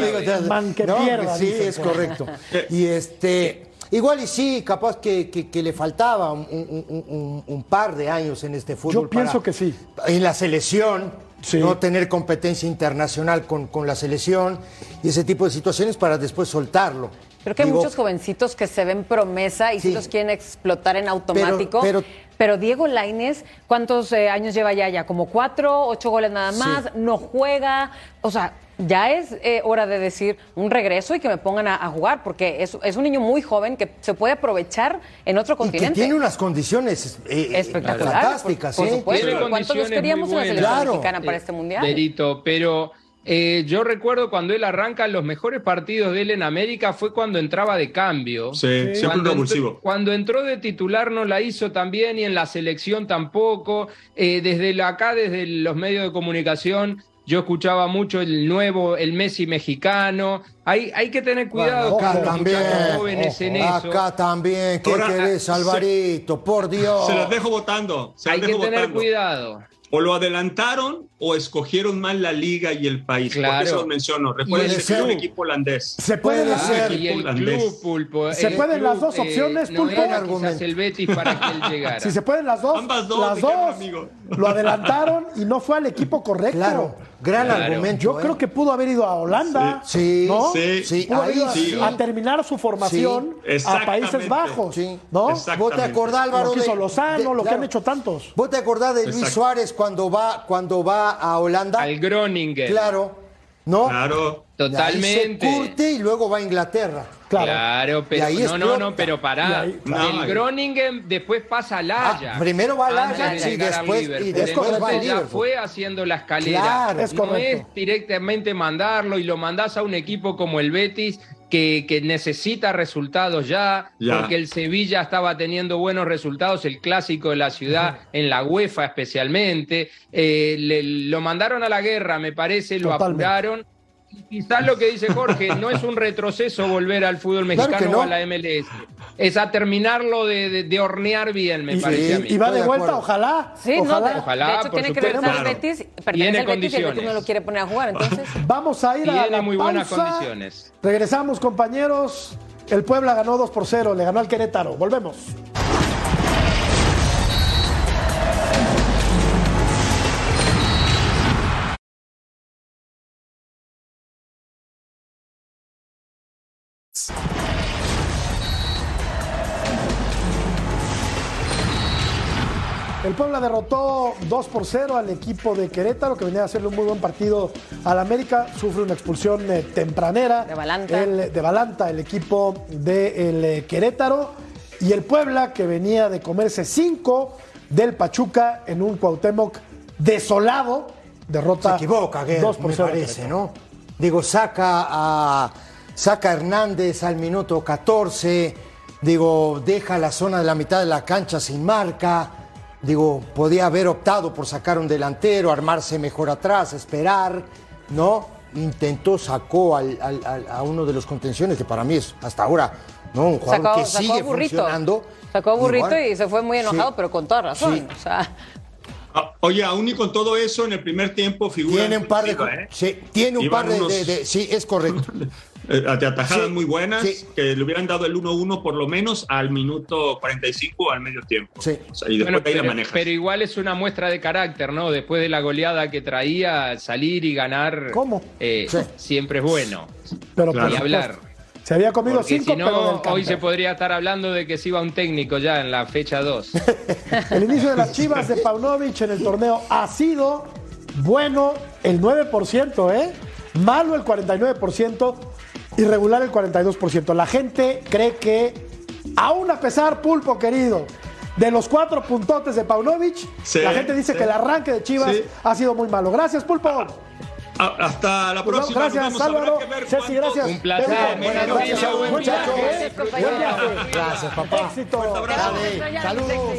pierda, Sí, es correcto. Y este. Igual y sí, capaz que, que- que le faltaba un, un- un- un- un par de años en este fútbol. Yo pienso que sí. En la selección, Sí. no tener competencia internacional con, con la selección y ese tipo de situaciones para después soltarlo. Creo que hay muchos jovencitos que se ven promesa y sí, Sí. los quieren explotar en automático. Pero- Pero, pero- Diego Laines, ¿cuántos eh, años lleva ya? Ya como cuatro, ocho goles nada Sí. más, no juega. O sea, ya es eh, hora de decir un regreso y que me pongan a, a jugar, porque es, es un niño muy joven que se puede aprovechar en otro Y que continente. tiene unas condiciones eh, eh, Espectacular. fantásticas. Por, por ¿eh? supuesto. Tiene ¿Cuántos los condiciones queríamos en la selección mexicana para Eh, este mundial? Berito, pero eh, yo recuerdo cuando él arranca, los mejores partidos de él en América fue cuando entraba de cambio. Sí, siempre revulsivo. entró, cuando entró de titular no la hizo tan bien y en la selección tampoco. Eh, desde la- acá, desde los medios de comunicación, yo escuchaba mucho el nuevo, el Messi mexicano. Hay, hay que tener cuidado Acá con los también. jóvenes en eso. Acá también. ¿Qué Ahora, querés, se- Alvarito? Por Dios. Se los dejo votando. Se Hay los que dejo tener votando. cuidado. o lo adelantaron o escogieron mal la liga y el país. Por Claro. eso lo menciono. Recuerden que es un equipo holandés. Se pueden Puede hacer. ser. Y el holandés. club, Pulpo. Se el pueden club, las dos eh, opciones, no Pulpo. era Argumento. el Betis para que él llegara. Si se pueden las dos, Ambas dos, las dos amigo. lo adelantaron y no fue al equipo correcto. Claro, gran Claro. argumento. Yo ¿eh? creo que pudo haber ido a Holanda, Sí, ¿no? sí, sí, Pudo haber ahí ido a, sí. a terminar su formación Sí, a Países. Bajos, Sí. ¿no? ¿Vos te acordás, Álvaro? Lo que hizo Lozano, de- lo que claro. han hecho tantos. ¿Vos te acordás de Luis. Suárez cuando va, cuando va a Holanda? Al Groningen. Claro, ¿no? Claro. Totalmente. se curte y luego va a Inglaterra. Claro. Claro, pero Y ahí no, no, no, pero Y pará. ahí- No, el Groningen después pasa al Ah, Ajax. primero va al Ajax y después- y después va al ya fue haciendo la escalera. Claro, es no correcto. es directamente mandarlo y lo mandás a un equipo como el Betis que, que necesita resultados ya, Ya. porque el Sevilla estaba teniendo buenos resultados, el clásico de la ciudad, en la UEFA especialmente. Eh, le- lo mandaron a la guerra, me parece, lo Totalmente. apuraron. Y Quizás lo que dice Jorge, no es un retroceso volver al fútbol mexicano no. o a la MLS. Es a terminarlo de, de- de hornear bien, me Y, parece a mí. y va de de vuelta, acuerdo. ojalá. Sí, no, ojalá. de- Ojalá, de hecho por tiene que regresar al. Betis, Tiene al Betis y el Betis no lo quiere poner a jugar, entonces Vamos a ir a la muy buenas pausa. condiciones. Regresamos, compañeros. El Puebla ganó 2 por 0, le ganó al Querétaro. Volvemos. El Puebla derrotó 2 por 0 al equipo de Querétaro, que venía a hacerle un muy buen partido al América. Sufre una expulsión eh, tempranera. De Balanta. El, de Balanta, el equipo de Querétaro. Y el Puebla, que venía de comerse 5 del Pachuca en un Cuauhtémoc desolado. Derrota Se equivoca, Guerra, 2 por me 0. parece, ¿no? Digo, saca a, saca a Hernández al minuto 14, digo, deja la zona de la mitad de la cancha sin marca, digo, podía haber optado por sacar un delantero, armarse mejor atrás, esperar, ¿no? Intentó, sacó al- al- al- a uno de los contenciones, que para mí es hasta ahora, ¿no? Un jugador sacó, que sacó sigue a Burrito. funcionando. Sacó a Burrito Igual. y se fue muy enojado, Sí. pero con toda razón. Sí. O sea, Ah, Oye, aún y con todo eso, en el primer tiempo figura. Tiene un par de... ¿eh? sí, tiene un Iban par de, unos- de- de- Sí, es correcto. eh, de atajadas Sí, muy buenas, sí. que le hubieran dado el 1-1 por lo menos al minuto 45 o al medio tiempo. Sí. O sea, y después Bueno, ahí la pero, manejas. pero igual es una muestra de carácter, ¿no? Después de la goleada que traía, salir y ganar ¿Cómo? eh, Sí. siempre es bueno. Pero Claro. Y hablar. Se había comido Porque 5, si pero no, del hoy se podría estar hablando de que se iba un técnico ya en la fecha 2. El inicio de las Chivas de Paunovic en el torneo ha sido bueno el 9%, ¿eh? Malo el 49%, irregular el 42%. La gente cree que, aún a pesar, Pulpo querido, de los cuatro puntotes de Paunovic, Sí, la gente dice sí. que el arranque de Chivas Sí. ha sido muy malo. Gracias, Pulpo. Ah, hasta la Nos vemos. próxima. nos gracias. Habrá Álvaro. Ceci, gracias. Un placer. Buenas gracias. noches, buen Muchachos, viaje. Gracias, papá. Éxito. Saludos.